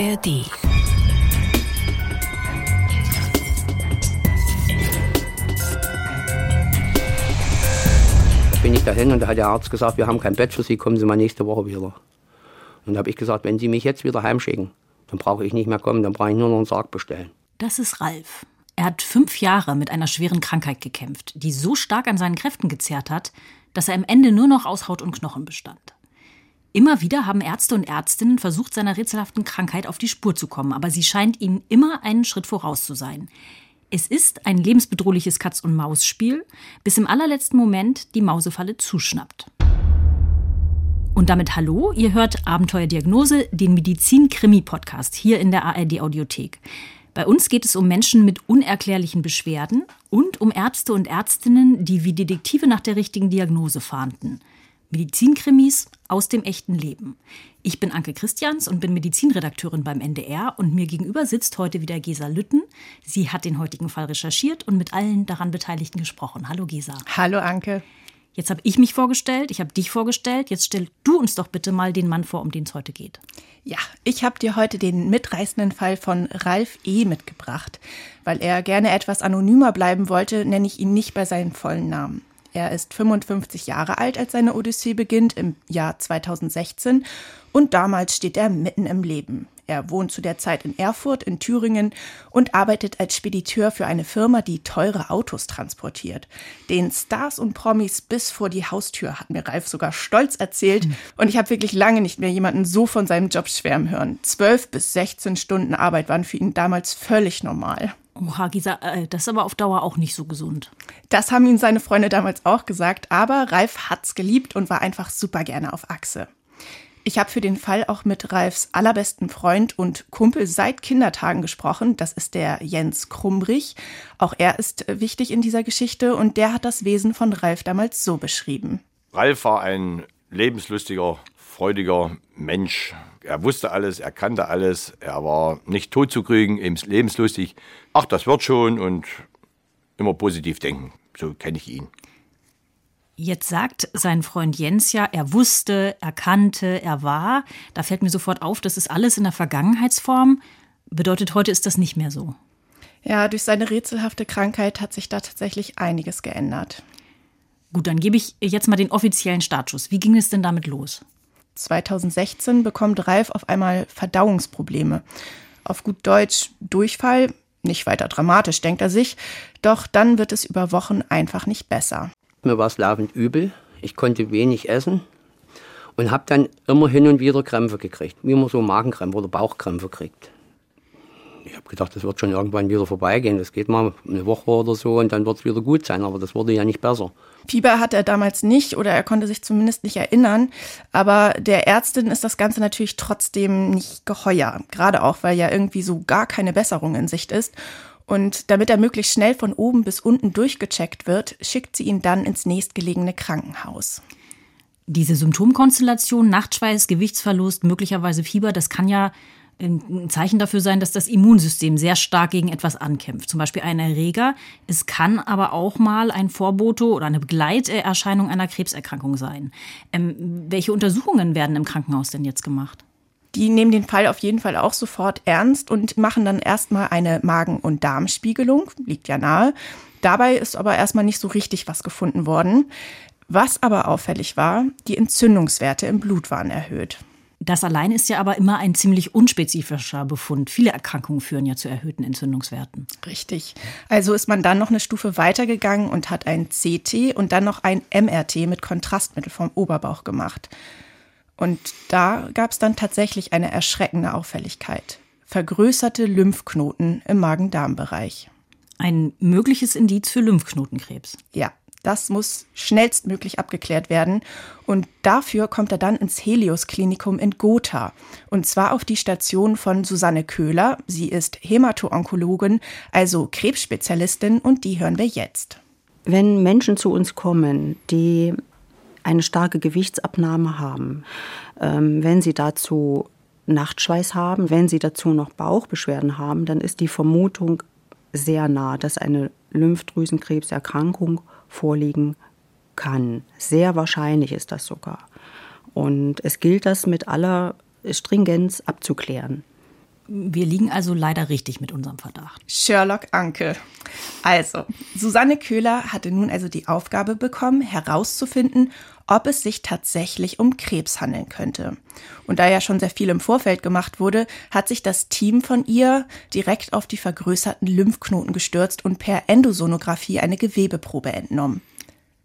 ARD. bin ich dahin und da hat der Arzt gesagt, wir haben kein Bett für Sie, kommen Sie mal nächste Woche wieder. Und da habe ich gesagt, wenn Sie mich jetzt wieder heimschicken, dann brauche ich nicht mehr kommen, dann brauche ich nur noch einen Sarg bestellen. Das ist Ralf. Er hat fünf Jahre mit einer schweren Krankheit gekämpft, die so stark an seinen Kräften gezerrt hat, dass er am Ende nur noch aus Haut und Knochen bestand. Immer wieder haben Ärzte und Ärztinnen versucht, seiner rätselhaften Krankheit auf die Spur zu kommen, aber sie scheint ihnen immer einen Schritt voraus zu sein. Es ist ein lebensbedrohliches Katz-und-Maus-Spiel, bis im allerletzten Moment die Mausefalle zuschnappt. Und damit hallo, ihr hört Abenteuerdiagnose, den Medizin-Krimi-Podcast hier in der ARD-Audiothek. Bei uns geht es um Menschen mit unerklärlichen Beschwerden und um Ärzte und Ärztinnen, die wie Detektive nach der richtigen Diagnose fahnden. Medizinkrimis aus dem echten Leben. Ich bin Anke Christians und bin Medizinredakteurin beim NDR und mir gegenüber sitzt heute wieder Gesa Lütten. Sie hat den heutigen Fall recherchiert und mit allen daran Beteiligten gesprochen. Hallo Gesa. Hallo Anke. Jetzt habe ich mich vorgestellt, ich habe dich vorgestellt. Jetzt stell du uns doch bitte mal den Mann vor, um den es heute geht. Ja, ich habe dir heute den mitreißenden Fall von Ralf E. mitgebracht. Weil er gerne etwas anonymer bleiben wollte, nenne ich ihn nicht bei seinem vollen Namen. Er ist 55 Jahre alt, als seine Odyssee beginnt, im Jahr 2016. Und damals steht er mitten im Leben. Er wohnt zu der Zeit in Erfurt in Thüringen und arbeitet als Spediteur für eine Firma, die teure Autos transportiert. Den Stars und Promis bis vor die Haustür, hat mir Ralf sogar stolz erzählt. Hm. Und ich habe wirklich lange nicht mehr jemanden so von seinem Job schwärmen hören. Zwölf bis 16 Stunden Arbeit waren für ihn damals völlig normal. Oha, Gisa, äh, das ist aber auf Dauer auch nicht so gesund. Das haben ihm seine Freunde damals auch gesagt, aber Ralf hat's geliebt und war einfach super gerne auf Achse. Ich habe für den Fall auch mit Ralfs allerbesten Freund und Kumpel seit Kindertagen gesprochen. Das ist der Jens Krumbrich. Auch er ist wichtig in dieser Geschichte und der hat das Wesen von Ralf damals so beschrieben. Ralf war ein lebenslustiger, freudiger Mensch. Er wusste alles, er kannte alles, er war nicht tot zu kriegen, eben lebenslustig. Ach, das wird schon und immer positiv denken. So kenne ich ihn. Jetzt sagt sein Freund Jens ja, er wusste, er kannte, er war. Da fällt mir sofort auf, das ist alles in der Vergangenheitsform. Bedeutet, heute ist das nicht mehr so. Ja, durch seine rätselhafte Krankheit hat sich da tatsächlich einiges geändert. Gut, dann gebe ich jetzt mal den offiziellen Startschuss. Wie ging es denn damit los? 2016 bekommt Ralf auf einmal Verdauungsprobleme. Auf gut Deutsch Durchfall, nicht weiter dramatisch, denkt er sich, doch dann wird es über Wochen einfach nicht besser. Mir war es laufend übel. Ich konnte wenig essen und habe dann immer hin und wieder Krämpfe gekriegt, wie man so Magenkrämpfe oder Bauchkrämpfe kriegt. Ich habe gedacht, das wird schon irgendwann wieder vorbeigehen. Das geht mal eine Woche oder so und dann wird es wieder gut sein. Aber das wurde ja nicht besser. Fieber hat er damals nicht oder er konnte sich zumindest nicht erinnern. Aber der Ärztin ist das Ganze natürlich trotzdem nicht geheuer. Gerade auch, weil ja irgendwie so gar keine Besserung in Sicht ist. Und damit er möglichst schnell von oben bis unten durchgecheckt wird, schickt sie ihn dann ins nächstgelegene Krankenhaus. Diese Symptomkonstellation, Nachtschweiß, Gewichtsverlust, möglicherweise Fieber, das kann ja ein Zeichen dafür sein, dass das Immunsystem sehr stark gegen etwas ankämpft. Zum Beispiel ein Erreger. Es kann aber auch mal ein Vorbote oder eine Begleiterscheinung einer Krebserkrankung sein. Ähm, welche Untersuchungen werden im Krankenhaus denn jetzt gemacht? Die nehmen den Fall auf jeden Fall auch sofort ernst und machen dann erstmal eine Magen- und Darmspiegelung, liegt ja nahe. Dabei ist aber erstmal nicht so richtig was gefunden worden. Was aber auffällig war, die Entzündungswerte im Blut waren erhöht. Das allein ist ja aber immer ein ziemlich unspezifischer Befund. Viele Erkrankungen führen ja zu erhöhten Entzündungswerten. Richtig. Also ist man dann noch eine Stufe weitergegangen und hat ein CT und dann noch ein MRT mit Kontrastmittel vom Oberbauch gemacht. Und da gab es dann tatsächlich eine erschreckende Auffälligkeit. Vergrößerte Lymphknoten im Magen-Darm-Bereich. Ein mögliches Indiz für Lymphknotenkrebs. Ja, das muss schnellstmöglich abgeklärt werden. Und dafür kommt er dann ins Helios-Klinikum in Gotha. Und zwar auf die Station von Susanne Köhler. Sie ist Hämato-Onkologin, also Krebsspezialistin, und die hören wir jetzt. Wenn Menschen zu uns kommen, die eine starke Gewichtsabnahme haben, ähm, wenn sie dazu Nachtschweiß haben, wenn sie dazu noch Bauchbeschwerden haben, dann ist die Vermutung sehr nah, dass eine Lymphdrüsenkrebserkrankung vorliegen kann. Sehr wahrscheinlich ist das sogar. Und es gilt das mit aller Stringenz abzuklären. Wir liegen also leider richtig mit unserem Verdacht. Sherlock Anke. Also, Susanne Köhler hatte nun also die Aufgabe bekommen, herauszufinden, ob es sich tatsächlich um Krebs handeln könnte. Und da ja schon sehr viel im Vorfeld gemacht wurde, hat sich das Team von ihr direkt auf die vergrößerten Lymphknoten gestürzt und per Endosonographie eine Gewebeprobe entnommen.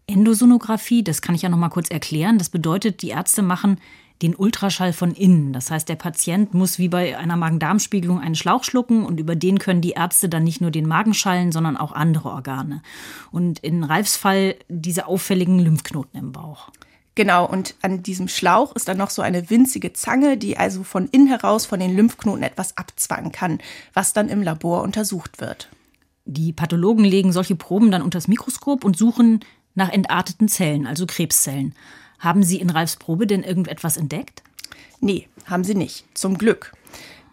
Endosonographie, das kann ich ja noch mal kurz erklären. Das bedeutet, die Ärzte machen den Ultraschall von innen. Das heißt, der Patient muss wie bei einer Magen-Darm-Spiegelung einen Schlauch schlucken und über den können die Ärzte dann nicht nur den Magen schallen, sondern auch andere Organe. Und in Ralfs Fall diese auffälligen Lymphknoten im Bauch. Genau, und an diesem Schlauch ist dann noch so eine winzige Zange, die also von innen heraus von den Lymphknoten etwas abzwacken kann, was dann im Labor untersucht wird. Die Pathologen legen solche Proben dann unter das Mikroskop und suchen nach entarteten Zellen, also Krebszellen. Haben Sie in Ralfs Probe denn irgendetwas entdeckt? Nee, haben sie nicht. Zum Glück.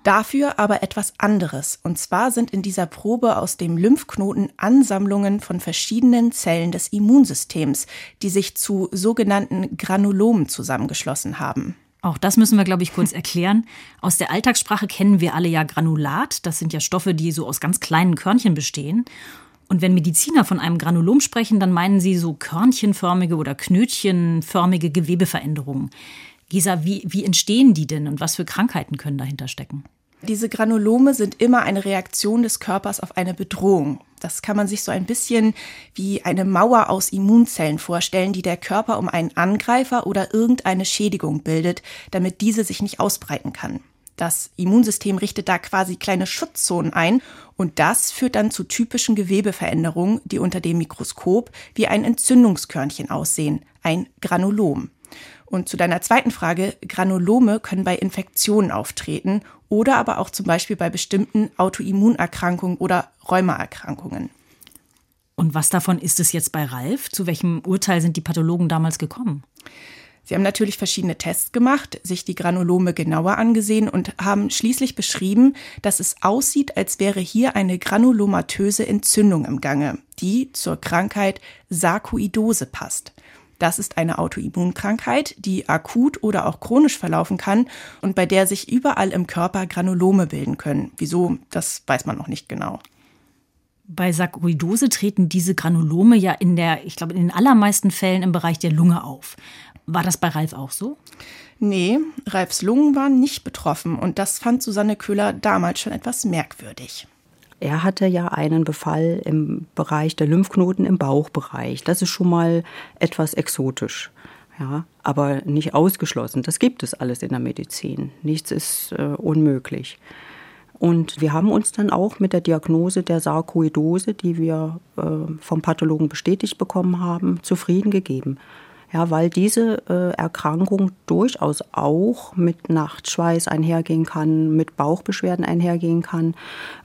Dafür aber etwas anderes. Und zwar sind in dieser Probe aus dem Lymphknoten Ansammlungen von verschiedenen Zellen des Immunsystems, die sich zu sogenannten Granulomen zusammengeschlossen haben. Auch das müssen wir, glaube ich, kurz erklären. Aus der Alltagssprache kennen wir alle ja Granulat. Das sind ja Stoffe, die so aus ganz kleinen Körnchen bestehen. Und wenn Mediziner von einem Granulom sprechen, dann meinen sie so körnchenförmige oder knötchenförmige Gewebeveränderungen. Gisa, wie, wie entstehen die denn und was für Krankheiten können dahinter stecken? Diese Granulome sind immer eine Reaktion des Körpers auf eine Bedrohung. Das kann man sich so ein bisschen wie eine Mauer aus Immunzellen vorstellen, die der Körper um einen Angreifer oder irgendeine Schädigung bildet, damit diese sich nicht ausbreiten kann. Das Immunsystem richtet da quasi kleine Schutzzonen ein und das führt dann zu typischen Gewebeveränderungen, die unter dem Mikroskop wie ein Entzündungskörnchen aussehen, ein Granulom. Und zu deiner zweiten Frage, Granulome können bei Infektionen auftreten oder aber auch zum Beispiel bei bestimmten Autoimmunerkrankungen oder Rheumaerkrankungen. Und was davon ist es jetzt bei Ralf? Zu welchem Urteil sind die Pathologen damals gekommen? Sie haben natürlich verschiedene Tests gemacht, sich die Granulome genauer angesehen und haben schließlich beschrieben, dass es aussieht, als wäre hier eine granulomatöse Entzündung im Gange, die zur Krankheit Sarkoidose passt. Das ist eine Autoimmunkrankheit, die akut oder auch chronisch verlaufen kann und bei der sich überall im Körper Granulome bilden können. Wieso, das weiß man noch nicht genau. Bei Sarkoidose treten diese Granulome ja in der, ich glaube, in den allermeisten Fällen im Bereich der Lunge auf. War das bei Ralf auch so? Nee, Ralfs Lungen waren nicht betroffen und das fand Susanne Köhler damals schon etwas merkwürdig. Er hatte ja einen Befall im Bereich der Lymphknoten im Bauchbereich. Das ist schon mal etwas exotisch. Ja, aber nicht ausgeschlossen. Das gibt es alles in der Medizin. Nichts ist äh, unmöglich. Und wir haben uns dann auch mit der Diagnose der Sarkoidose, die wir äh, vom Pathologen bestätigt bekommen haben, zufrieden gegeben. Ja, weil diese äh, Erkrankung durchaus auch mit Nachtschweiß einhergehen kann, mit Bauchbeschwerden einhergehen kann.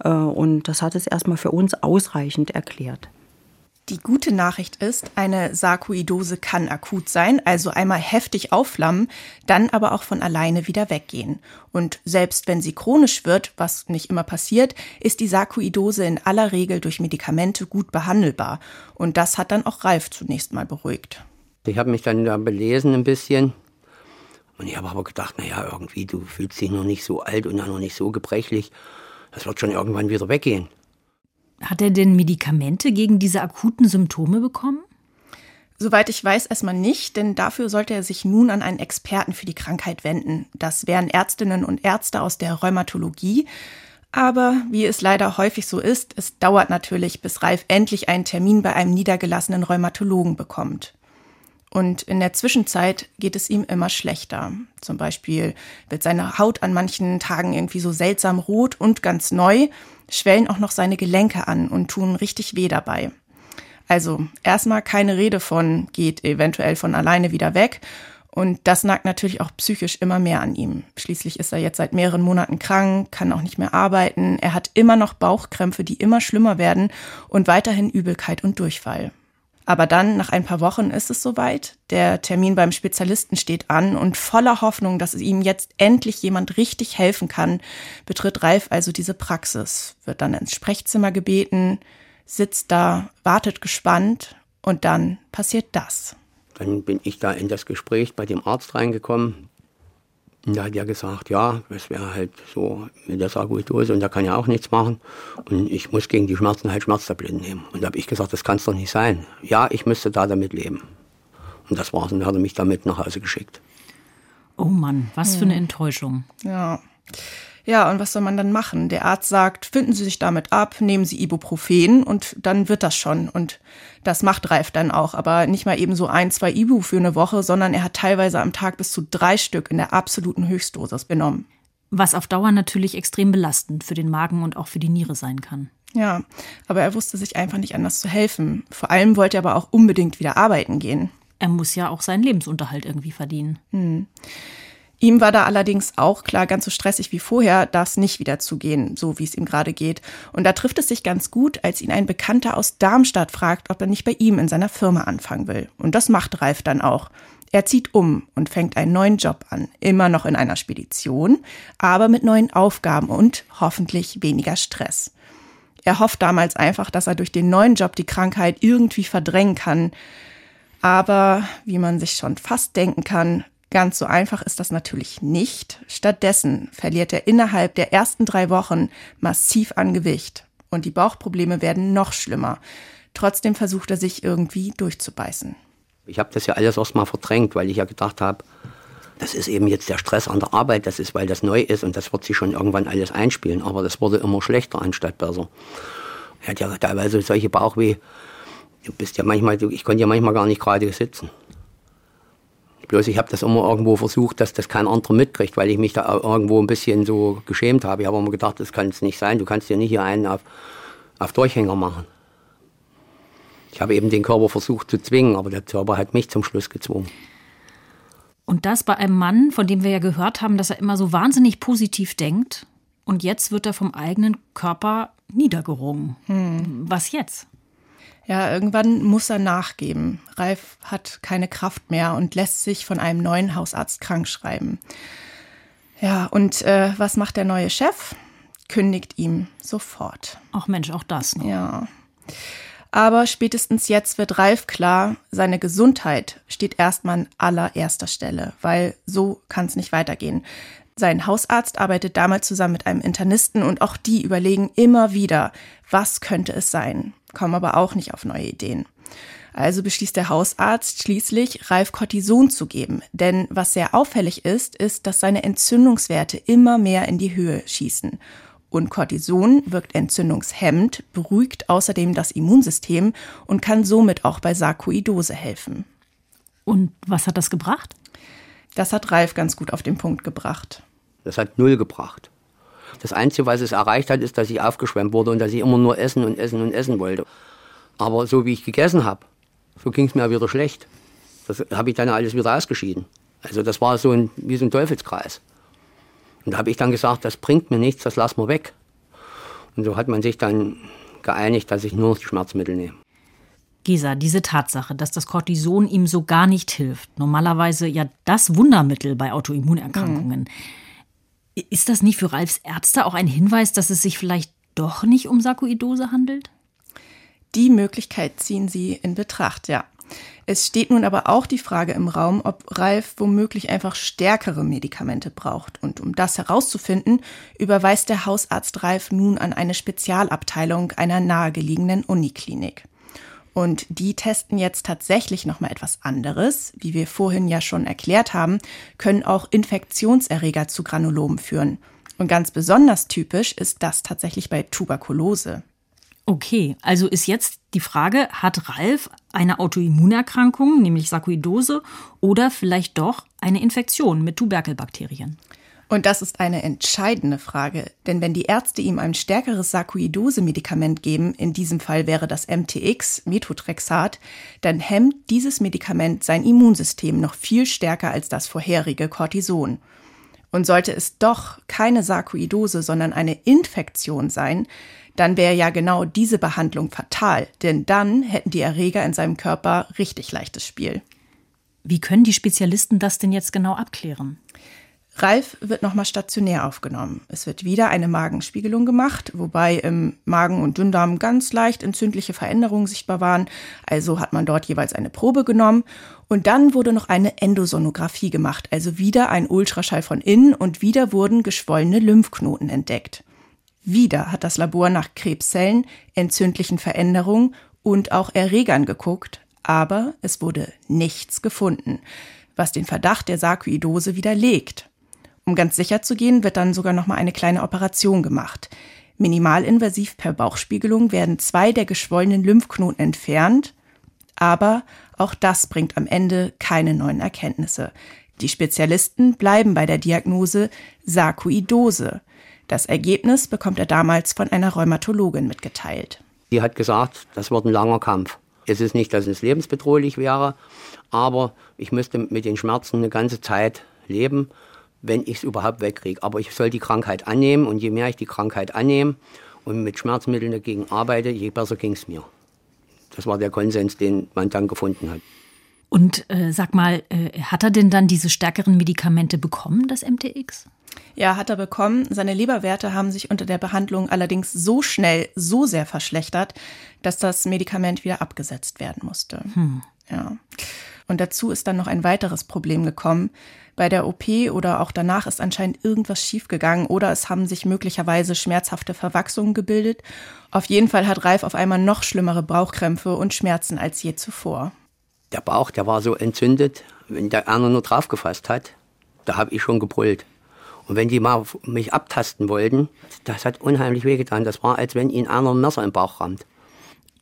Äh, und das hat es erstmal für uns ausreichend erklärt. Die gute Nachricht ist, eine Sarkoidose kann akut sein, also einmal heftig aufflammen, dann aber auch von alleine wieder weggehen. Und selbst wenn sie chronisch wird, was nicht immer passiert, ist die Sarkoidose in aller Regel durch Medikamente gut behandelbar. Und das hat dann auch Ralf zunächst mal beruhigt. Ich habe mich dann da belesen ein bisschen. Und ich habe aber gedacht, naja, irgendwie, du fühlst dich noch nicht so alt und noch nicht so gebrechlich. Das wird schon irgendwann wieder weggehen. Hat er denn Medikamente gegen diese akuten Symptome bekommen? Soweit ich weiß, erstmal nicht, denn dafür sollte er sich nun an einen Experten für die Krankheit wenden. Das wären Ärztinnen und Ärzte aus der Rheumatologie. Aber wie es leider häufig so ist, es dauert natürlich, bis Ralf endlich einen Termin bei einem niedergelassenen Rheumatologen bekommt. Und in der Zwischenzeit geht es ihm immer schlechter. Zum Beispiel wird seine Haut an manchen Tagen irgendwie so seltsam rot und ganz neu, schwellen auch noch seine Gelenke an und tun richtig weh dabei. Also erstmal keine Rede von, geht eventuell von alleine wieder weg. Und das nagt natürlich auch psychisch immer mehr an ihm. Schließlich ist er jetzt seit mehreren Monaten krank, kann auch nicht mehr arbeiten. Er hat immer noch Bauchkrämpfe, die immer schlimmer werden und weiterhin Übelkeit und Durchfall. Aber dann, nach ein paar Wochen, ist es soweit. Der Termin beim Spezialisten steht an und voller Hoffnung, dass ihm jetzt endlich jemand richtig helfen kann, betritt Ralf also diese Praxis, wird dann ins Sprechzimmer gebeten, sitzt da, wartet gespannt und dann passiert das. Dann bin ich da in das Gespräch bei dem Arzt reingekommen Und da hat er gesagt, ja, es wäre halt so mit der Sarkoidose und da kann ja auch nichts machen. Und ich muss gegen die Schmerzen halt Schmerztabletten nehmen. Und da habe ich gesagt, das kann es doch nicht sein. Ja, ich müsste da damit leben. Und das war's. Und dann hat er mich damit nach Hause geschickt. Oh Mann, was für eine Enttäuschung. Ja. Ja, und was soll man dann machen? Der Arzt sagt, finden Sie sich damit ab, nehmen Sie Ibuprofen und dann wird das schon. Und das macht Ralf dann auch, aber nicht mal eben so ein, zwei Ibu für eine Woche, sondern er hat teilweise am Tag bis zu drei Stück in der absoluten Höchstdosis genommen. Was auf Dauer natürlich extrem belastend für den Magen und auch für die Niere sein kann. Ja, aber er wusste sich einfach nicht anders zu helfen. Vor allem wollte er aber auch unbedingt wieder arbeiten gehen. Er muss ja auch seinen Lebensunterhalt irgendwie verdienen. Hm. Ihm war da allerdings auch klar, ganz so stressig wie vorher darf es nicht wieder zugehen, so wie es ihm gerade geht. Und da trifft es sich ganz gut, als ihn ein Bekannter aus Darmstadt fragt, ob er nicht bei ihm in seiner Firma anfangen will. Und das macht Ralf dann auch. Er zieht um und fängt einen neuen Job an, immer noch in einer Spedition, aber mit neuen Aufgaben und hoffentlich weniger Stress. Er hofft damals einfach, dass er durch den neuen Job die Krankheit irgendwie verdrängen kann. Aber wie man sich schon fast denken kann, Ganz so einfach ist das natürlich nicht. Stattdessen verliert er innerhalb der ersten drei Wochen massiv an Gewicht und die Bauchprobleme werden noch schlimmer. Trotzdem versucht er sich irgendwie durchzubeißen. Ich habe das ja alles erstmal verdrängt, weil ich ja gedacht habe, das ist eben jetzt der Stress an der Arbeit, das ist, weil das neu ist und das wird sich schon irgendwann alles einspielen. Aber das wurde immer schlechter anstatt besser. Er hat ja teilweise solche Bauchweh. Du bist ja manchmal, ich konnte ja manchmal gar nicht gerade sitzen. Bloß ich habe das immer irgendwo versucht, dass das kein anderer mitkriegt, weil ich mich da irgendwo ein bisschen so geschämt habe. Ich habe immer gedacht, das kann es nicht sein. Du kannst dir nicht hier einen auf, auf Durchhänger machen. Ich habe eben den Körper versucht zu zwingen, aber der Körper hat mich zum Schluss gezwungen. Und das bei einem Mann, von dem wir ja gehört haben, dass er immer so wahnsinnig positiv denkt. Und jetzt wird er vom eigenen Körper niedergerungen. Hm. Was jetzt? Ja, irgendwann muss er nachgeben. Ralf hat keine Kraft mehr und lässt sich von einem neuen Hausarzt krank schreiben. Ja, und äh, was macht der neue Chef? Kündigt ihm sofort. Ach Mensch, auch das. Noch. Ja. Aber spätestens jetzt wird Ralf klar, seine Gesundheit steht erstmal an allererster Stelle, weil so kann es nicht weitergehen. Sein Hausarzt arbeitet damals zusammen mit einem Internisten und auch die überlegen immer wieder, was könnte es sein kommen aber auch nicht auf neue Ideen. Also beschließt der Hausarzt schließlich, Ralf Cortison zu geben. Denn was sehr auffällig ist, ist, dass seine Entzündungswerte immer mehr in die Höhe schießen. Und Cortison wirkt entzündungshemmend, beruhigt außerdem das Immunsystem und kann somit auch bei Sarkoidose helfen. Und was hat das gebracht? Das hat Ralf ganz gut auf den Punkt gebracht. Das hat null gebracht. Das Einzige, was es erreicht hat, ist, dass ich aufgeschwemmt wurde und dass ich immer nur essen und essen und essen wollte. Aber so wie ich gegessen habe, so ging es mir wieder schlecht. Das habe ich dann alles wieder ausgeschieden. Also das war so ein, wie so ein Teufelskreis. Und da habe ich dann gesagt, das bringt mir nichts, das lassen wir weg. Und so hat man sich dann geeinigt, dass ich nur noch die Schmerzmittel nehme. Gesa, diese Tatsache, dass das Cortison ihm so gar nicht hilft, normalerweise ja das Wundermittel bei Autoimmunerkrankungen. Mhm. Ist das nicht für Ralfs Ärzte auch ein Hinweis, dass es sich vielleicht doch nicht um Sarkoidose handelt? Die Möglichkeit ziehen Sie in Betracht, ja. Es steht nun aber auch die Frage im Raum, ob Ralf womöglich einfach stärkere Medikamente braucht. Und um das herauszufinden, überweist der Hausarzt Ralf nun an eine Spezialabteilung einer nahegelegenen Uniklinik. Und die testen jetzt tatsächlich noch mal etwas anderes. Wie wir vorhin ja schon erklärt haben, können auch Infektionserreger zu Granulomen führen. Und ganz besonders typisch ist das tatsächlich bei Tuberkulose. Okay, also ist jetzt die Frage, hat Ralf eine Autoimmunerkrankung, nämlich Sarkoidose, oder vielleicht doch eine Infektion mit Tuberkelbakterien? Und das ist eine entscheidende Frage, denn wenn die Ärzte ihm ein stärkeres Sarkoidose-Medikament geben, in diesem Fall wäre das MTX, Methotrexat, dann hemmt dieses Medikament sein Immunsystem noch viel stärker als das vorherige Cortison. Und sollte es doch keine Sarkoidose, sondern eine Infektion sein, dann wäre ja genau diese Behandlung fatal, denn dann hätten die Erreger in seinem Körper richtig leichtes Spiel. Wie können die Spezialisten das denn jetzt genau abklären? Ralf wird nochmal stationär aufgenommen. Es wird wieder eine Magenspiegelung gemacht, wobei im Magen und Dünndarm ganz leicht entzündliche Veränderungen sichtbar waren. Also hat man dort jeweils eine Probe genommen. Und dann wurde noch eine Endosonographie gemacht, also wieder ein Ultraschall von innen und wieder wurden geschwollene Lymphknoten entdeckt. Wieder hat das Labor nach Krebszellen, entzündlichen Veränderungen und auch Erregern geguckt, aber es wurde nichts gefunden, was den Verdacht der Sarkoidose widerlegt. Um ganz sicher zu gehen, wird dann sogar noch mal eine kleine Operation gemacht. Minimalinvasiv per Bauchspiegelung werden zwei der geschwollenen Lymphknoten entfernt, aber auch das bringt am Ende keine neuen Erkenntnisse. Die Spezialisten bleiben bei der Diagnose Sarkoidose. Das Ergebnis bekommt er damals von einer Rheumatologin mitgeteilt. Die hat gesagt, das wird ein langer Kampf. Es ist nicht, dass es lebensbedrohlich wäre, aber ich müsste mit den Schmerzen eine ganze Zeit leben wenn ich es überhaupt wegkriege. Aber ich soll die Krankheit annehmen und je mehr ich die Krankheit annehme und mit Schmerzmitteln dagegen arbeite, je besser ging es mir. Das war der Konsens, den man dann gefunden hat. Und äh, sag mal, äh, hat er denn dann diese stärkeren Medikamente bekommen, das MTX? Ja, hat er bekommen. Seine Leberwerte haben sich unter der Behandlung allerdings so schnell, so sehr verschlechtert, dass das Medikament wieder abgesetzt werden musste. Hm. Ja. Und dazu ist dann noch ein weiteres Problem gekommen. Bei der OP oder auch danach ist anscheinend irgendwas schiefgegangen oder es haben sich möglicherweise schmerzhafte Verwachsungen gebildet. Auf jeden Fall hat Ralf auf einmal noch schlimmere Bauchkrämpfe und Schmerzen als je zuvor. Der Bauch, der war so entzündet, wenn der einer nur draufgefasst hat, da habe ich schon gebrüllt. Und wenn die mal mich abtasten wollten, das hat unheimlich wehgetan. Das war, als wenn ihnen einer ein Messer im Bauch rammt.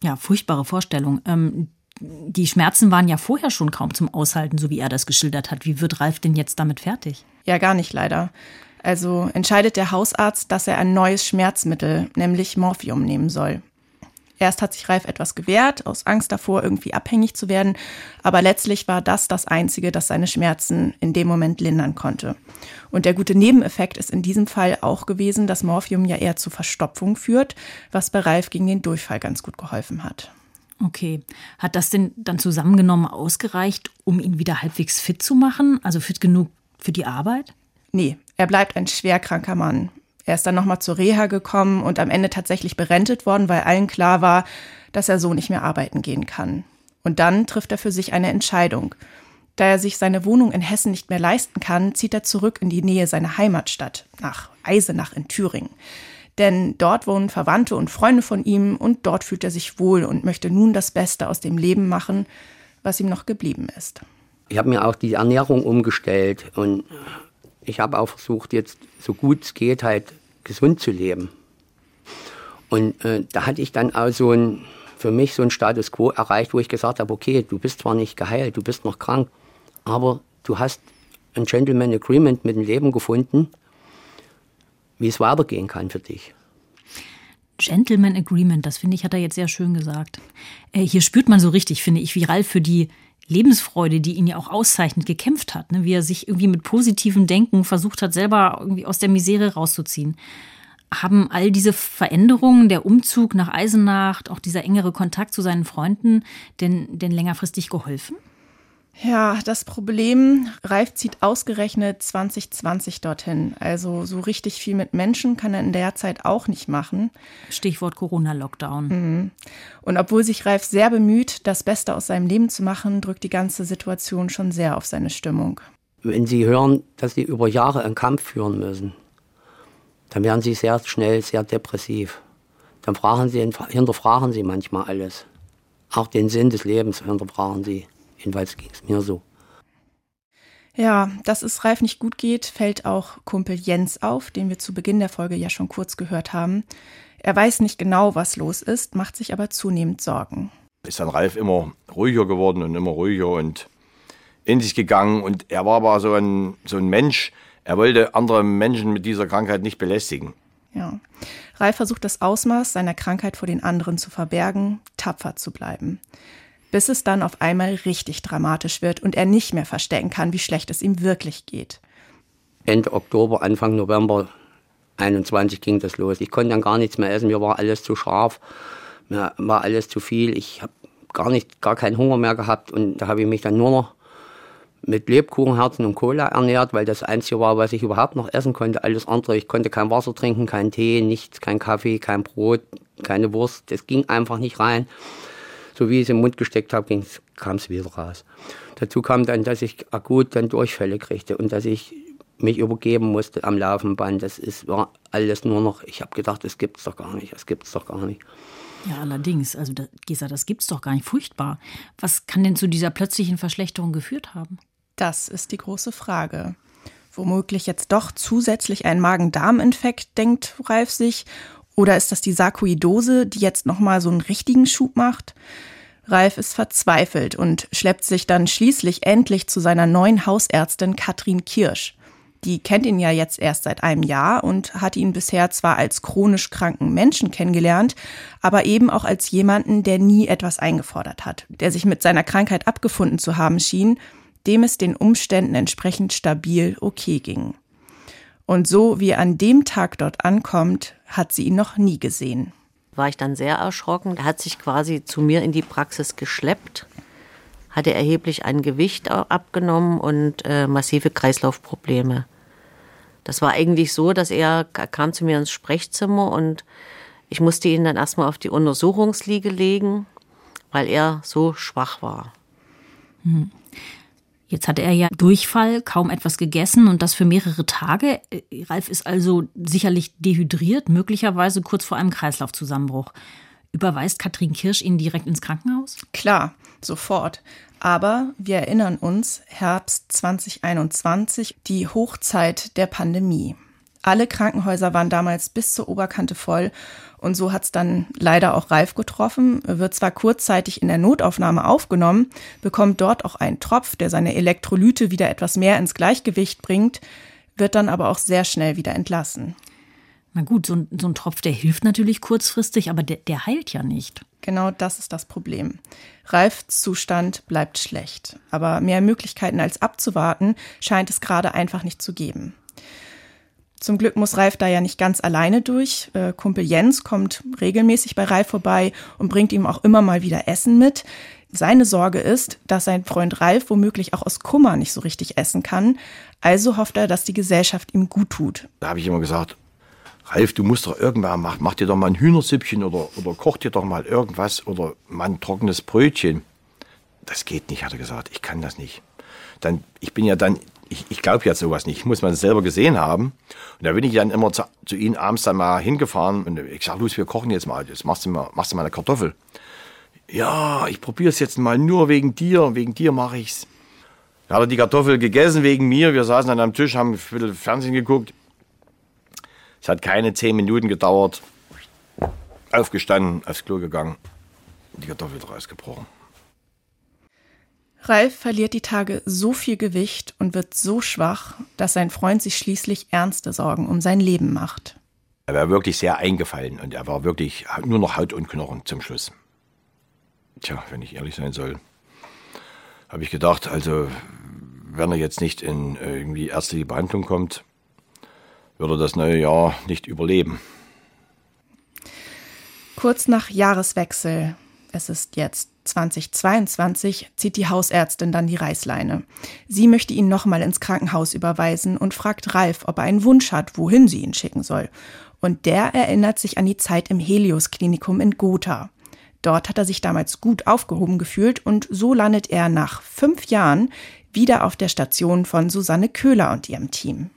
Ja, furchtbare Vorstellung. Ähm, die Schmerzen waren ja vorher schon kaum zum Aushalten, so wie er das geschildert hat. Wie wird Ralf denn jetzt damit fertig? Ja, gar nicht leider. Also entscheidet der Hausarzt, dass er ein neues Schmerzmittel, nämlich Morphium, nehmen soll. Erst hat sich Ralf etwas gewehrt, aus Angst davor, irgendwie abhängig zu werden, aber letztlich war das das Einzige, das seine Schmerzen in dem Moment lindern konnte. Und der gute Nebeneffekt ist in diesem Fall auch gewesen, dass Morphium ja eher zu Verstopfung führt, was bei Ralf gegen den Durchfall ganz gut geholfen hat. Okay. Hat das denn dann zusammengenommen ausgereicht, um ihn wieder halbwegs fit zu machen? Also fit genug für die Arbeit? Nee, er bleibt ein schwerkranker Mann. Er ist dann nochmal zur Reha gekommen und am Ende tatsächlich berentet worden, weil allen klar war, dass er so nicht mehr arbeiten gehen kann. Und dann trifft er für sich eine Entscheidung. Da er sich seine Wohnung in Hessen nicht mehr leisten kann, zieht er zurück in die Nähe seiner Heimatstadt, nach Eisenach in Thüringen denn dort wohnen Verwandte und Freunde von ihm und dort fühlt er sich wohl und möchte nun das Beste aus dem Leben machen, was ihm noch geblieben ist. Ich habe mir auch die Ernährung umgestellt und ich habe auch versucht, jetzt so gut es geht, halt gesund zu leben. Und äh, da hatte ich dann auch so ein, für mich so ein Status quo erreicht, wo ich gesagt habe, okay, du bist zwar nicht geheilt, du bist noch krank, aber du hast ein Gentleman Agreement mit dem Leben gefunden wie es weitergehen kann für dich. Gentleman Agreement, das finde ich, hat er jetzt sehr schön gesagt. Äh, hier spürt man so richtig, finde ich, wie Ralf für die Lebensfreude, die ihn ja auch auszeichnet, gekämpft hat. Ne? Wie er sich irgendwie mit positivem Denken versucht hat, selber irgendwie aus der Misere rauszuziehen. Haben all diese Veränderungen, der Umzug nach Eisenach, auch dieser engere Kontakt zu seinen Freunden, denn, denn längerfristig geholfen? Ja, das Problem, Ralf zieht ausgerechnet 2020 dorthin. Also so richtig viel mit Menschen kann er in der Zeit auch nicht machen. Stichwort Corona-Lockdown. Mhm. Und obwohl sich Ralf sehr bemüht, das Beste aus seinem Leben zu machen, drückt die ganze Situation schon sehr auf seine Stimmung. Wenn Sie hören, dass Sie über Jahre einen Kampf führen müssen, dann werden Sie sehr schnell sehr depressiv. Dann fragen Sie, hinterfragen Sie manchmal alles. Auch den Sinn des Lebens hinterfragen Sie. Jedenfalls ging es mir so. Ja, dass es Ralf nicht gut geht, fällt auch Kumpel Jens auf, den wir zu Beginn der Folge ja schon kurz gehört haben. Er weiß nicht genau, was los ist, macht sich aber zunehmend Sorgen. Ist dann Ralf immer ruhiger geworden und immer ruhiger und in sich gegangen. Und er war aber so ein, so ein Mensch, er wollte andere Menschen mit dieser Krankheit nicht belästigen. Ja. Ralf versucht das Ausmaß seiner Krankheit vor den anderen zu verbergen, tapfer zu bleiben bis es dann auf einmal richtig dramatisch wird und er nicht mehr verstecken kann, wie schlecht es ihm wirklich geht. Ende Oktober, Anfang November 21 ging das los. Ich konnte dann gar nichts mehr essen, mir war alles zu scharf, mir war alles zu viel. Ich habe gar gar keinen Hunger mehr gehabt und da habe ich mich dann nur noch mit Lebkuchenherzen und Cola ernährt, weil das Einzige war, was ich überhaupt noch essen konnte. Alles andere, ich konnte kein Wasser trinken, kein Tee, nichts, kein Kaffee, kein Brot, keine Wurst. Das ging einfach nicht rein. So wie ich es im Mund gesteckt habe, kam es wieder raus. Dazu kam dann, dass ich akut dann Durchfälle kriegte und dass ich mich übergeben musste am Laufenband. Das ist, war alles nur noch, ich habe gedacht, das gibt's doch gar nicht, das gibt's doch gar nicht. Ja, allerdings. Also, das, Gesa, das gibt's doch gar nicht. Furchtbar. Was kann denn zu dieser plötzlichen Verschlechterung geführt haben? Das ist die große Frage. Womöglich jetzt doch zusätzlich ein Magen-Darm-Infekt, denkt Ralf sich. Oder ist das die Sarkoidose, die jetzt nochmal so einen richtigen Schub macht? Ralf ist verzweifelt und schleppt sich dann schließlich endlich zu seiner neuen Hausärztin Katrin Kirsch. Die kennt ihn ja jetzt erst seit einem Jahr und hat ihn bisher zwar als chronisch kranken Menschen kennengelernt, aber eben auch als jemanden, der nie etwas eingefordert hat, der sich mit seiner Krankheit abgefunden zu haben schien, dem es den Umständen entsprechend stabil okay ging. Und so wie er an dem Tag dort ankommt, hat sie ihn noch nie gesehen. War ich dann sehr erschrocken. Er hat sich quasi zu mir in die Praxis geschleppt, hatte erheblich an Gewicht abgenommen und äh, massive Kreislaufprobleme. Das war eigentlich so, dass er kam zu mir ins Sprechzimmer und ich musste ihn dann erstmal auf die Untersuchungsliege legen, weil er so schwach war. Hm. Jetzt hatte er ja Durchfall, kaum etwas gegessen und das für mehrere Tage. Äh, Ralf ist also sicherlich dehydriert, möglicherweise kurz vor einem Kreislaufzusammenbruch. Überweist Katrin Kirsch ihn direkt ins Krankenhaus? Klar, sofort. Aber wir erinnern uns, Herbst 2021, die Hochzeit der Pandemie. Alle Krankenhäuser waren damals bis zur Oberkante voll und so hat es dann leider auch Ralf getroffen, wird zwar kurzzeitig in der Notaufnahme aufgenommen, bekommt dort auch einen Tropf, der seine Elektrolyte wieder etwas mehr ins Gleichgewicht bringt, wird dann aber auch sehr schnell wieder entlassen. Na gut, so ein, so ein Tropf, der hilft natürlich kurzfristig, aber der, der heilt ja nicht. Genau das ist das Problem. Ralfs Zustand bleibt schlecht, aber mehr Möglichkeiten als abzuwarten scheint es gerade einfach nicht zu geben. Zum Glück muss Ralf da ja nicht ganz alleine durch. Äh, Kumpel Jens kommt regelmäßig bei Ralf vorbei und bringt ihm auch immer mal wieder Essen mit. Seine Sorge ist, dass sein Freund Ralf womöglich auch aus Kummer nicht so richtig essen kann. Also hofft er, dass die Gesellschaft ihm gut tut. Da habe ich immer gesagt, Ralf, du musst doch irgendwann machen, mach dir doch mal ein Hühnersüppchen oder, oder koch dir doch mal irgendwas oder mal ein trockenes Brötchen. Das geht nicht, hat er gesagt. Ich kann das nicht. Dann, ich bin ja dann, ich, ich glaube ja sowas nicht. Ich muss man selber gesehen haben. Und da bin ich dann immer zu, zu ihnen abends dann mal hingefahren und ich sag, los, wir kochen jetzt mal. Jetzt machst du mal, machst du mal eine Kartoffel. Ja, ich probiere es jetzt mal nur wegen dir. Wegen dir mache ich's. Da hat er die Kartoffel gegessen wegen mir. Wir saßen dann am Tisch, haben ein bisschen Fernsehen geguckt. Es hat keine zehn Minuten gedauert. Aufgestanden, aufs Klo gegangen, die Kartoffel rausgebrochen. Ralf verliert die Tage so viel Gewicht und wird so schwach, dass sein Freund sich schließlich ernste Sorgen um sein Leben macht. Er war wirklich sehr eingefallen und er war wirklich nur noch Haut und Knochen zum Schluss. Tja, wenn ich ehrlich sein soll, habe ich gedacht, also wenn er jetzt nicht in irgendwie ärztliche Behandlung kommt, würde das neue Jahr nicht überleben. Kurz nach Jahreswechsel, es ist jetzt 2022, zieht die Hausärztin dann die Reißleine. Sie möchte ihn nochmal ins Krankenhaus überweisen und fragt Ralf, ob er einen Wunsch hat, wohin sie ihn schicken soll. Und der erinnert sich an die Zeit im Helios-Klinikum in Gotha. Dort hat er sich damals gut aufgehoben gefühlt und so landet er nach fünf Jahren wieder auf der Station von Susanne Köhler und ihrem Team.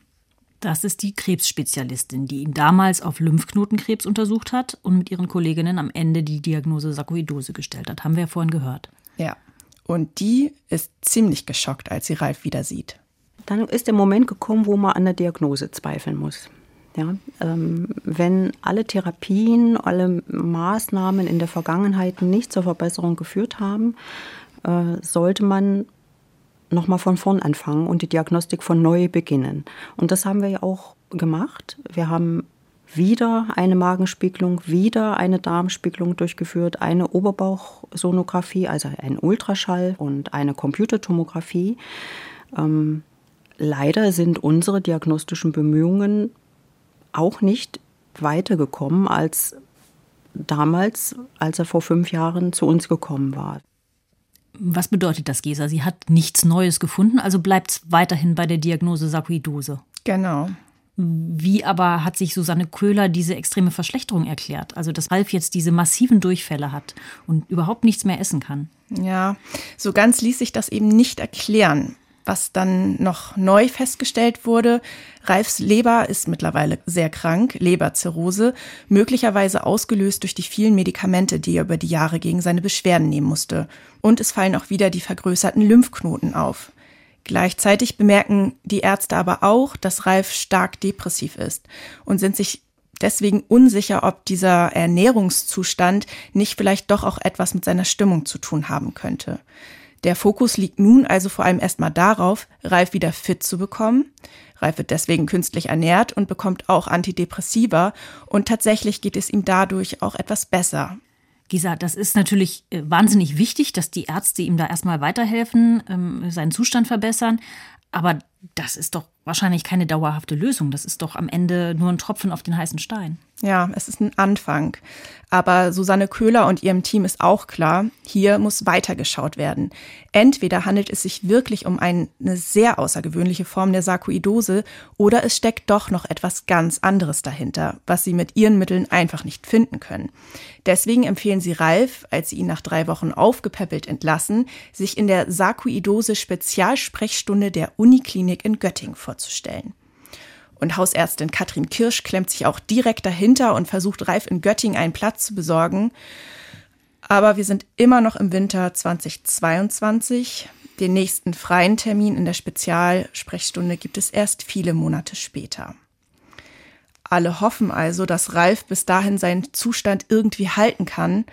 Das ist die Krebsspezialistin, die ihn damals auf Lymphknotenkrebs untersucht hat und mit ihren Kolleginnen am Ende die Diagnose Sarkoidose gestellt hat. Haben wir ja vorhin gehört. Ja. Und die ist ziemlich geschockt, als sie Ralf wieder sieht. Dann ist der Moment gekommen, wo man an der Diagnose zweifeln muss. Ja, ähm, wenn alle Therapien, alle Maßnahmen in der Vergangenheit nicht zur Verbesserung geführt haben, äh, sollte man nochmal von vorn anfangen und die Diagnostik von neu beginnen. Und das haben wir ja auch gemacht. Wir haben wieder eine Magenspiegelung, wieder eine Darmspiegelung durchgeführt, eine Oberbauchsonographie, also ein Ultraschall und eine Computertomographie. Ähm, leider sind unsere diagnostischen Bemühungen auch nicht weitergekommen als damals, als er vor fünf Jahren zu uns gekommen war. Was bedeutet das, Gesa? Sie hat nichts Neues gefunden, also bleibt es weiterhin bei der Diagnose Sarkoidose. Genau. Wie aber hat sich Susanne Köhler diese extreme Verschlechterung erklärt? Also, dass Ralf jetzt diese massiven Durchfälle hat und überhaupt nichts mehr essen kann. Ja, so ganz ließ sich das eben nicht erklären. Was dann noch neu festgestellt wurde, Ralfs Leber ist mittlerweile sehr krank, Leberzirrhose, möglicherweise ausgelöst durch die vielen Medikamente, die er über die Jahre gegen seine Beschwerden nehmen musste. Und es fallen auch wieder die vergrößerten Lymphknoten auf. Gleichzeitig bemerken die Ärzte aber auch, dass Ralf stark depressiv ist und sind sich deswegen unsicher, ob dieser Ernährungszustand nicht vielleicht doch auch etwas mit seiner Stimmung zu tun haben könnte. Der Fokus liegt nun also vor allem erstmal darauf, Ralf wieder fit zu bekommen. Ralf wird deswegen künstlich ernährt und bekommt auch Antidepressiva und tatsächlich geht es ihm dadurch auch etwas besser. Gisa, das ist natürlich äh, wahnsinnig wichtig, dass die Ärzte ihm da erstmal weiterhelfen, ähm, seinen Zustand verbessern. Aber das ist doch wahrscheinlich keine dauerhafte Lösung. Das ist doch am Ende nur ein Tropfen auf den heißen Stein. Ja, es ist ein Anfang. Aber Susanne Köhler und ihrem Team ist auch klar, hier muss weitergeschaut werden. Entweder handelt es sich wirklich um eine sehr außergewöhnliche Form der Sarkoidose oder es steckt doch noch etwas ganz anderes dahinter, was sie mit ihren Mitteln einfach nicht finden können. Deswegen empfehlen sie Ralf, als sie ihn nach drei Wochen aufgepäppelt entlassen, sich in der Sarkoidose Spezialsprechstunde der Uniklinik in Göttingen vorzustellen. Und Hausärztin Katrin Kirsch klemmt sich auch direkt dahinter und versucht Ralf in Göttingen einen Platz zu besorgen. Aber wir sind immer noch im Winter 2022. Den nächsten freien Termin in der Spezialsprechstunde gibt es erst viele Monate später. Alle hoffen also, dass Ralf bis dahin seinen Zustand irgendwie halten kann.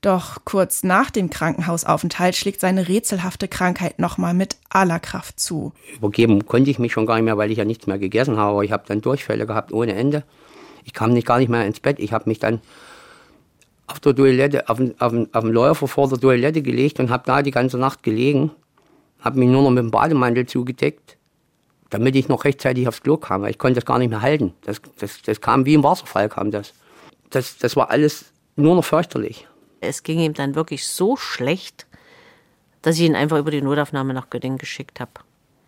Doch kurz nach dem Krankenhausaufenthalt schlägt seine rätselhafte Krankheit nochmal mit aller Kraft zu. Übergeben konnte ich mich schon gar nicht mehr, weil ich ja nichts mehr gegessen habe. Ich habe dann Durchfälle gehabt ohne Ende. Ich kam nicht gar nicht mehr ins Bett. Ich habe mich dann auf der Toilette, auf, auf, auf dem Läufer vor der Toilette gelegt und habe da die ganze Nacht gelegen. Habe mich nur noch mit dem Bademantel zugedeckt, damit ich noch rechtzeitig aufs Klo kam. Ich konnte das gar nicht mehr halten. Das, das, das kam wie im Wasserfall kam das. das. Das war alles nur noch fürchterlich. Es ging ihm dann wirklich so schlecht, dass ich ihn einfach über die Notaufnahme nach Göttingen geschickt habe.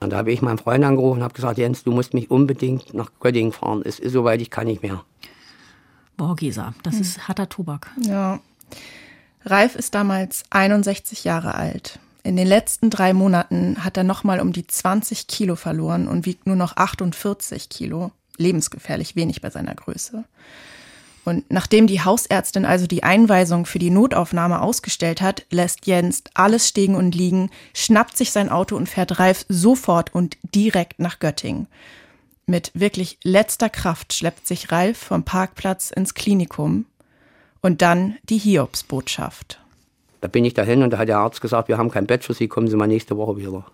Und da habe ich meinen Freund angerufen und habe gesagt, Jens, du musst mich unbedingt nach Göttingen fahren. Es ist soweit, ich kann nicht mehr. Boah, Gesa, das hm. ist harter Tobak. Ja. Ralf ist damals 61 Jahre alt. In den letzten drei Monaten hat er nochmal um die 20 Kilo verloren und wiegt nur noch 48 Kilo. Lebensgefährlich wenig bei seiner Größe. Und nachdem die Hausärztin also die Einweisung für die Notaufnahme ausgestellt hat, lässt Jens alles stehen und liegen, schnappt sich sein Auto und fährt Ralf sofort und direkt nach Göttingen. Mit wirklich letzter Kraft schleppt sich Ralf vom Parkplatz ins Klinikum und dann die Hiobsbotschaft. Da bin ich dahin und da hat der Arzt gesagt, wir haben kein Bett für Sie, kommen Sie mal nächste Woche wieder.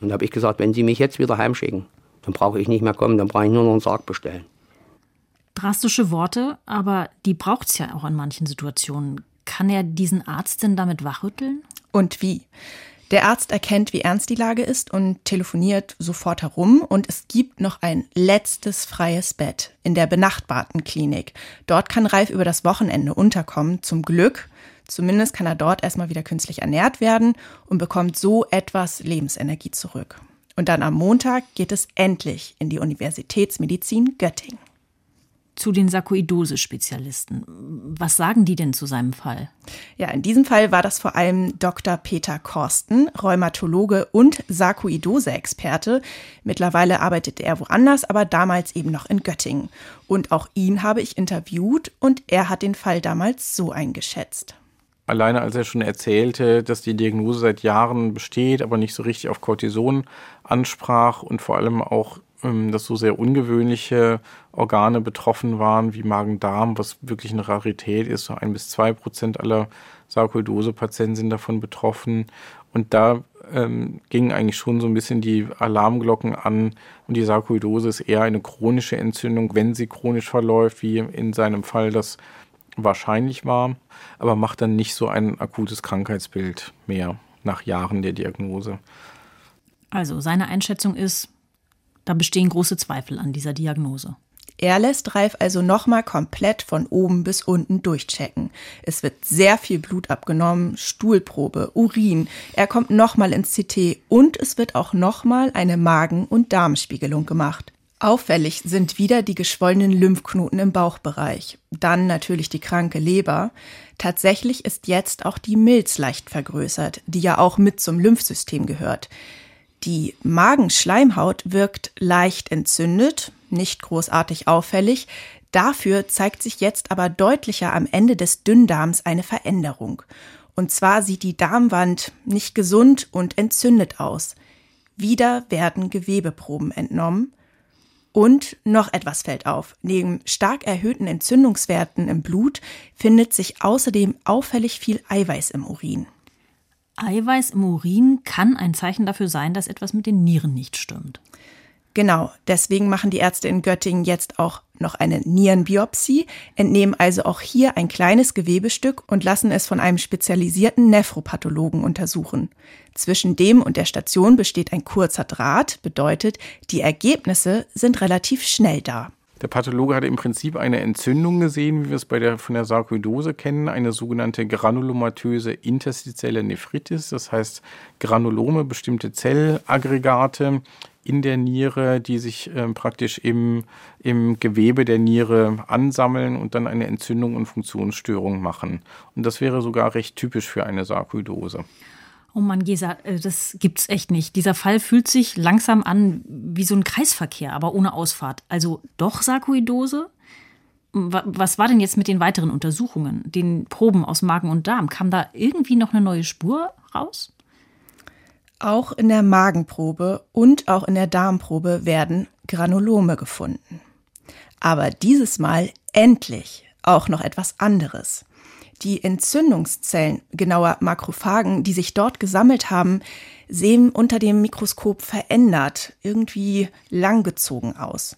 Und da habe ich gesagt, wenn Sie mich jetzt wieder heimschicken, dann brauche ich nicht mehr kommen, dann brauche ich nur noch einen Sarg bestellen. Drastische Worte, aber die braucht es ja auch in manchen Situationen. Kann er diesen Arzt denn damit wachrütteln? Und wie? Der Arzt erkennt, wie ernst die Lage ist und telefoniert sofort herum und es gibt noch ein letztes freies Bett in der benachbarten Klinik. Dort kann Ralf über das Wochenende unterkommen, zum Glück. Zumindest kann er dort erstmal wieder künstlich ernährt werden und bekommt so etwas Lebensenergie zurück. Und dann am Montag geht es endlich in die Universitätsmedizin Göttingen zu den Sarkoidose-Spezialisten. Was sagen die denn zu seinem Fall? Ja, in diesem Fall war das vor allem Dr. Peter Korsten, Rheumatologe und Sarkoidose-Experte. Mittlerweile arbeitet er woanders, aber damals eben noch in Göttingen. Und auch ihn habe ich interviewt und er hat den Fall damals so eingeschätzt. Alleine als er schon erzählte, dass die Diagnose seit Jahren besteht, aber nicht so richtig auf Cortison ansprach und vor allem auch dass so sehr ungewöhnliche Organe betroffen waren, wie Magen-Darm, was wirklich eine Rarität ist. So ein bis zwei Prozent aller Sarkoidose-Patienten sind davon betroffen. Und da ähm, gingen eigentlich schon so ein bisschen die Alarmglocken an. Und die Sarkoidose ist eher eine chronische Entzündung, wenn sie chronisch verläuft, wie in seinem Fall das wahrscheinlich war, aber macht dann nicht so ein akutes Krankheitsbild mehr nach Jahren der Diagnose. Also seine Einschätzung ist, da bestehen große Zweifel an dieser Diagnose. Er lässt Ralf also nochmal komplett von oben bis unten durchchecken. Es wird sehr viel Blut abgenommen, Stuhlprobe, Urin. Er kommt nochmal ins CT und es wird auch nochmal eine Magen- und Darmspiegelung gemacht. Auffällig sind wieder die geschwollenen Lymphknoten im Bauchbereich, dann natürlich die kranke Leber. Tatsächlich ist jetzt auch die Milz leicht vergrößert, die ja auch mit zum Lymphsystem gehört. Die Magenschleimhaut wirkt leicht entzündet, nicht großartig auffällig. Dafür zeigt sich jetzt aber deutlicher am Ende des Dünndarms eine Veränderung. Und zwar sieht die Darmwand nicht gesund und entzündet aus. Wieder werden Gewebeproben entnommen. Und noch etwas fällt auf. Neben stark erhöhten Entzündungswerten im Blut findet sich außerdem auffällig viel Eiweiß im Urin. Eiweiß im Urin kann ein Zeichen dafür sein, dass etwas mit den Nieren nicht stimmt. Genau, deswegen machen die Ärzte in Göttingen jetzt auch noch eine Nierenbiopsie, entnehmen also auch hier ein kleines Gewebestück und lassen es von einem spezialisierten Nephropathologen untersuchen. Zwischen dem und der Station besteht ein kurzer Draht, bedeutet, die Ergebnisse sind relativ schnell da. Der Pathologe hatte im Prinzip eine Entzündung gesehen, wie wir es bei der, von der Sarkoidose kennen, eine sogenannte granulomatöse interstitielle Nephritis, das heißt Granulome, bestimmte Zellaggregate in der Niere, die sich äh, praktisch im, im Gewebe der Niere ansammeln und dann eine Entzündung und Funktionsstörung machen. Und das wäre sogar recht typisch für eine Sarkoidose. Oh Mann, Gesa, äh, das gibt's echt nicht. Dieser Fall fühlt sich langsam an wie so ein Kreisverkehr, aber ohne Ausfahrt. Also doch Sarkoidose? Was war denn jetzt mit den weiteren Untersuchungen, den Proben aus Magen und Darm? Kam da irgendwie noch eine neue Spur raus? Auch in der Magenprobe und auch in der Darmprobe werden Granulome gefunden. Aber dieses Mal endlich auch noch etwas anderes. Die Entzündungszellen, genauer Makrophagen, die sich dort gesammelt haben, sehen unter dem Mikroskop verändert, irgendwie langgezogen aus.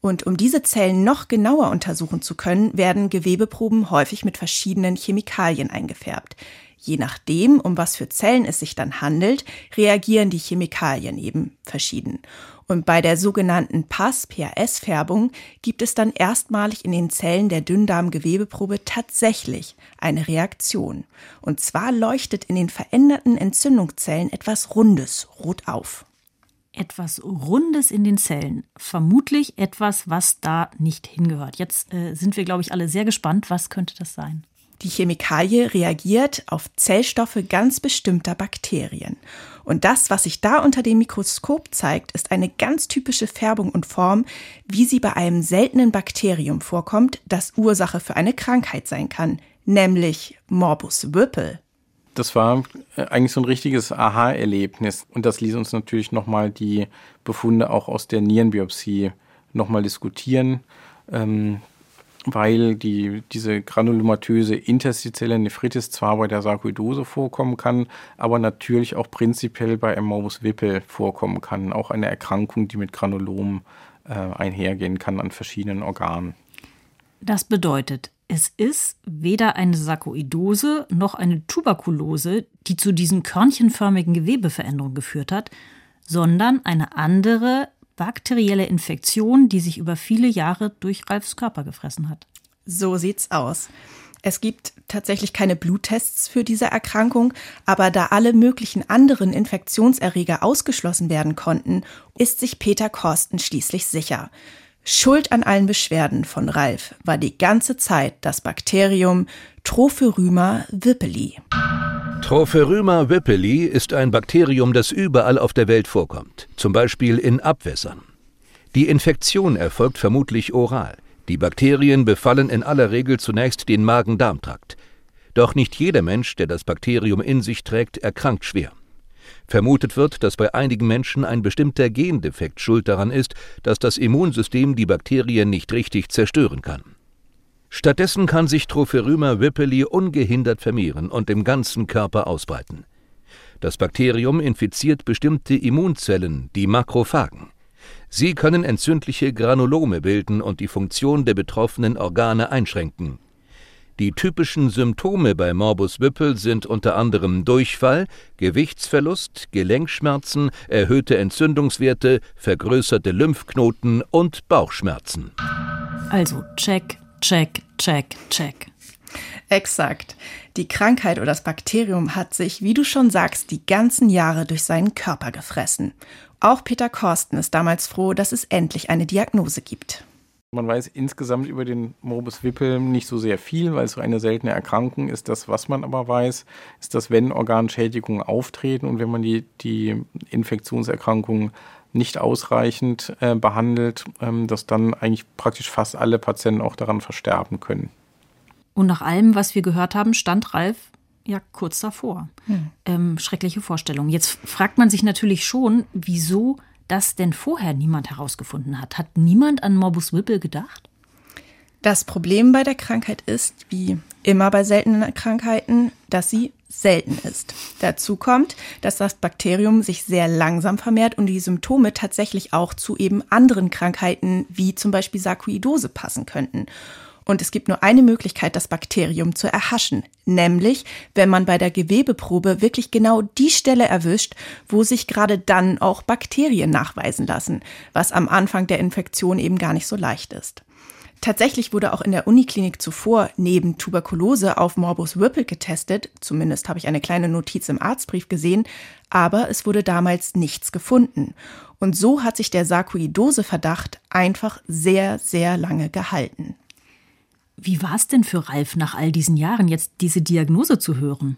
Und um diese Zellen noch genauer untersuchen zu können, werden Gewebeproben häufig mit verschiedenen Chemikalien eingefärbt. Je nachdem, um was für Zellen es sich dann handelt, reagieren die Chemikalien eben verschieden. Und bei der sogenannten PAS-PAS-Färbung gibt es dann erstmalig in den Zellen der Dünndarmgewebeprobe tatsächlich eine Reaktion. Und zwar leuchtet in den veränderten Entzündungszellen etwas Rundes rot auf. Etwas Rundes in den Zellen. Vermutlich etwas, was da nicht hingehört. Jetzt äh, sind wir, glaube ich, alle sehr gespannt. Was könnte das sein? Die Chemikalie reagiert auf Zellstoffe ganz bestimmter Bakterien. Und das, was sich da unter dem Mikroskop zeigt, ist eine ganz typische Färbung und Form, wie sie bei einem seltenen Bakterium vorkommt, das Ursache für eine Krankheit sein kann, nämlich Morbus Whipple. Das war äh, eigentlich so ein richtiges Aha-Erlebnis. Und das ließ uns natürlich nochmal die Befunde auch aus der Nierenbiopsie nochmal diskutieren. Ähm, weil die, diese granulomatöse interstitielle Nephritis zwar bei der Sarkoidose vorkommen kann, aber natürlich auch prinzipiell bei Morbus Wippel vorkommen kann. Auch eine Erkrankung, die mit Granulom äh, einhergehen kann an verschiedenen Organen. Das bedeutet, es ist weder eine Sarkoidose noch eine Tuberkulose, die zu diesen körnchenförmigen Gewebeveränderungen geführt hat, sondern eine andere bakterielle Infektion, die sich über viele Jahre durch Ralfs Körper gefressen hat. So sieht's aus. Es gibt tatsächlich keine Bluttests für diese Erkrankung, aber da alle möglichen anderen Infektionserreger ausgeschlossen werden konnten, ist sich Peter Korsten schließlich sicher. Schuld an allen Beschwerden von Ralf war die ganze Zeit das Bakterium Tropheryma wippeli. Tropheryma wippeli ist ein Bakterium, das überall auf der Welt vorkommt, zum Beispiel in Abwässern. Die Infektion erfolgt vermutlich oral. Die Bakterien befallen in aller Regel zunächst den Magen-Darm-Trakt. Doch nicht jeder Mensch, der das Bakterium in sich trägt, erkrankt schwer. Vermutet wird, dass bei einigen Menschen ein bestimmter Gendefekt schuld daran ist, dass das Immunsystem die Bakterien nicht richtig zerstören kann. Stattdessen kann sich Tropheryma wippeli ungehindert vermehren und im ganzen Körper ausbreiten. Das Bakterium infiziert bestimmte Immunzellen, die Makrophagen. Sie können entzündliche Granulome bilden und die Funktion der betroffenen Organe einschränken. Die typischen Symptome bei Morbus Wippel sind unter anderem Durchfall, Gewichtsverlust, Gelenkschmerzen, erhöhte Entzündungswerte, vergrößerte Lymphknoten und Bauchschmerzen. Also check, check, check, check. Exakt. Die Krankheit oder das Bakterium hat sich, wie du schon sagst, die ganzen Jahre durch seinen Körper gefressen. Auch Peter Korsten ist damals froh, dass es endlich eine Diagnose gibt. Man weiß insgesamt über den Morbus Wippel nicht so sehr viel, weil es so eine seltene Erkrankung ist. Das, was man aber weiß, ist, dass wenn Organschädigungen auftreten und wenn man die, die Infektionserkrankungen nicht ausreichend äh, behandelt, ähm, dass dann eigentlich praktisch fast alle Patienten auch daran versterben können. Und nach allem, was wir gehört haben, stand Ralf ja kurz davor. Hm. Ähm, schreckliche Vorstellung. Jetzt fragt man sich natürlich schon, wieso das denn vorher niemand herausgefunden hat. Hat niemand an Morbus Whipple gedacht? Das Problem bei der Krankheit ist, wie immer bei seltenen Krankheiten, dass sie selten ist. Dazu kommt, dass das Bakterium sich sehr langsam vermehrt und die Symptome tatsächlich auch zu eben anderen Krankheiten wie zum Beispiel Sarkoidose passen könnten. Und es gibt nur eine Möglichkeit, das Bakterium zu erhaschen, nämlich wenn man bei der Gewebeprobe wirklich genau die Stelle erwischt, wo sich gerade dann auch Bakterien nachweisen lassen, was am Anfang der Infektion eben gar nicht so leicht ist. Tatsächlich wurde auch in der Uniklinik zuvor neben Tuberkulose auf Morbus Whipple getestet, zumindest habe ich eine kleine Notiz im Arztbrief gesehen, aber es wurde damals nichts gefunden. Und so hat sich der Sarkoidose-Verdacht einfach sehr, sehr lange gehalten. Wie war es denn für Ralf nach all diesen Jahren jetzt diese Diagnose zu hören?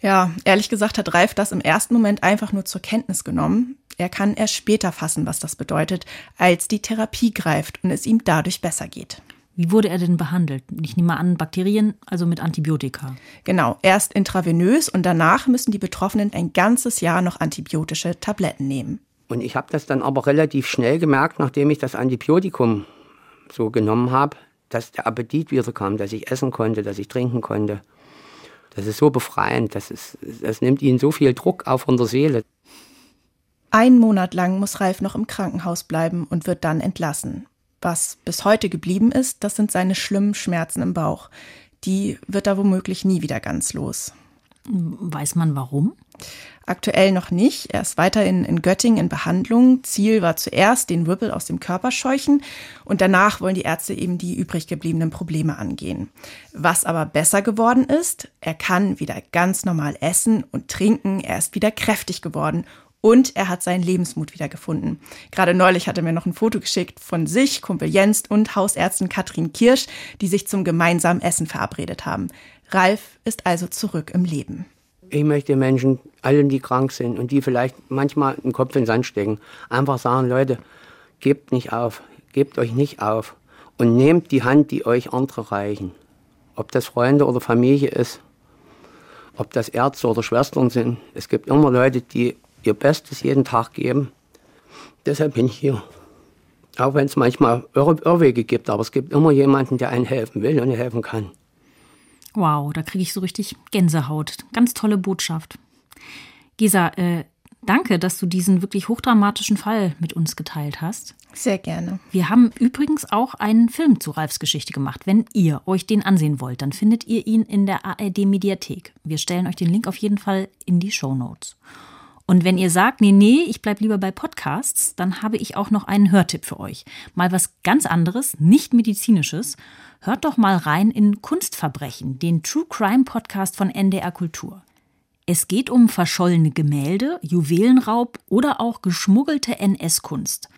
Ja, ehrlich gesagt hat Ralf das im ersten Moment einfach nur zur Kenntnis genommen. Er kann erst später fassen, was das bedeutet, als die Therapie greift und es ihm dadurch besser geht. Wie wurde er denn behandelt? Ich nehme an, Bakterien, also mit Antibiotika. Genau, erst intravenös und danach müssen die Betroffenen ein ganzes Jahr noch antibiotische Tabletten nehmen. Und ich habe das dann aber relativ schnell gemerkt, nachdem ich das Antibiotikum so genommen habe, dass der Appetit wieder kam, dass ich essen konnte, dass ich trinken konnte. Das ist so befreiend, das, ist, das nimmt ihnen so viel Druck auf von der Seele. Ein Monat lang muss Ralf noch im Krankenhaus bleiben und wird dann entlassen. Was bis heute geblieben ist, das sind seine schlimmen Schmerzen im Bauch. Die wird er womöglich nie wieder ganz los. Weiß man warum? Aktuell noch nicht. Er ist weiterhin in Göttingen in Behandlung. Ziel war zuerst, den Whipple aus dem Körper scheuchen und danach wollen die Ärzte eben die übrig gebliebenen Probleme angehen. Was aber besser geworden ist, er kann wieder ganz normal essen und trinken, er ist wieder kräftig geworden und er hat seinen Lebensmut wiedergefunden. Gerade neulich hat er mir noch ein Foto geschickt von sich, Kumpel Jens und Hausärztin Katrin Kirsch, die sich zum gemeinsamen Essen verabredet haben. Ralf ist also zurück im Leben. Ich möchte Menschen, allen, die krank sind und die vielleicht manchmal den Kopf in den Sand stecken, einfach sagen, Leute, gebt nicht auf, gebt euch nicht auf und nehmt die Hand, die euch andere reichen. Ob das Freunde oder Familie ist, ob das Ärzte oder Schwestern sind. Es gibt immer Leute, die ihr Bestes jeden Tag geben. Deshalb bin ich hier. Auch wenn es manchmal Irr Irrwege gibt, aber es gibt immer jemanden, der einen helfen will und helfen kann. Wow, da kriege ich so richtig Gänsehaut. Ganz tolle Botschaft. Gesa, äh, danke, dass du diesen wirklich hochdramatischen Fall mit uns geteilt hast. Sehr gerne. Wir haben übrigens auch einen Film zu Ralfs Geschichte gemacht. Wenn ihr euch den ansehen wollt, dann findet ihr ihn in der ARD Mediathek. Wir stellen euch den Link auf jeden Fall in die Show Notes. Und wenn ihr sagt, nee, nee, ich bleib lieber bei Podcasts, dann habe ich auch noch einen Hörtipp für euch. Mal was ganz anderes, nicht medizinisches. Hört doch mal rein in Kunstverbrechen, den True Crime Podcast von NDR Kultur. Es geht um verschollene Gemälde, Juwelenraub oder auch geschmuggelte NS-Kunst.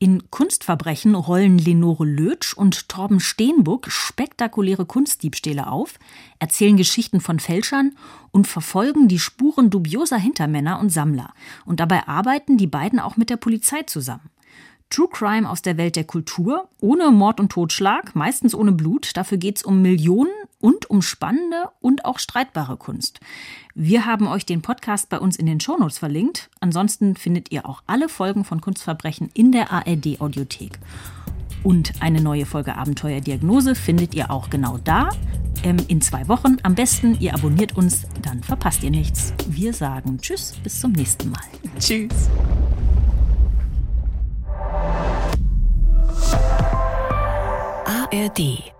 In Kunstverbrechen rollen Lenore Lötsch und Torben Steenbuck spektakuläre Kunstdiebstähle auf, erzählen Geschichten von Fälschern und verfolgen die Spuren dubioser Hintermänner und Sammler. Und dabei arbeiten die beiden auch mit der Polizei zusammen. True Crime aus der Welt der Kultur, ohne Mord und Totschlag, meistens ohne Blut. Dafür geht's um Millionen und um spannende und auch streitbare Kunst. Wir haben euch den Podcast bei uns in den Shownotes verlinkt. Ansonsten findet ihr auch alle Folgen von Kunstverbrechen in der ARD Audiothek. Und eine neue Folge Abenteuerdiagnose findet ihr auch genau da. Ähm, in zwei Wochen. Am besten, ihr abonniert uns, dann verpasst ihr nichts. Wir sagen Tschüss, bis zum nächsten Mal. Tschüss. ARD